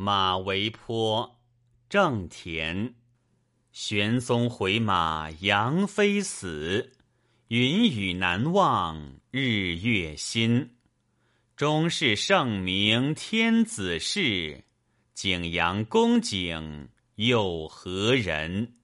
马嵬坡，正田。玄宗回马，杨妃死。云雨难忘，日月新。终是圣明，天子事。景阳宫景，又何人？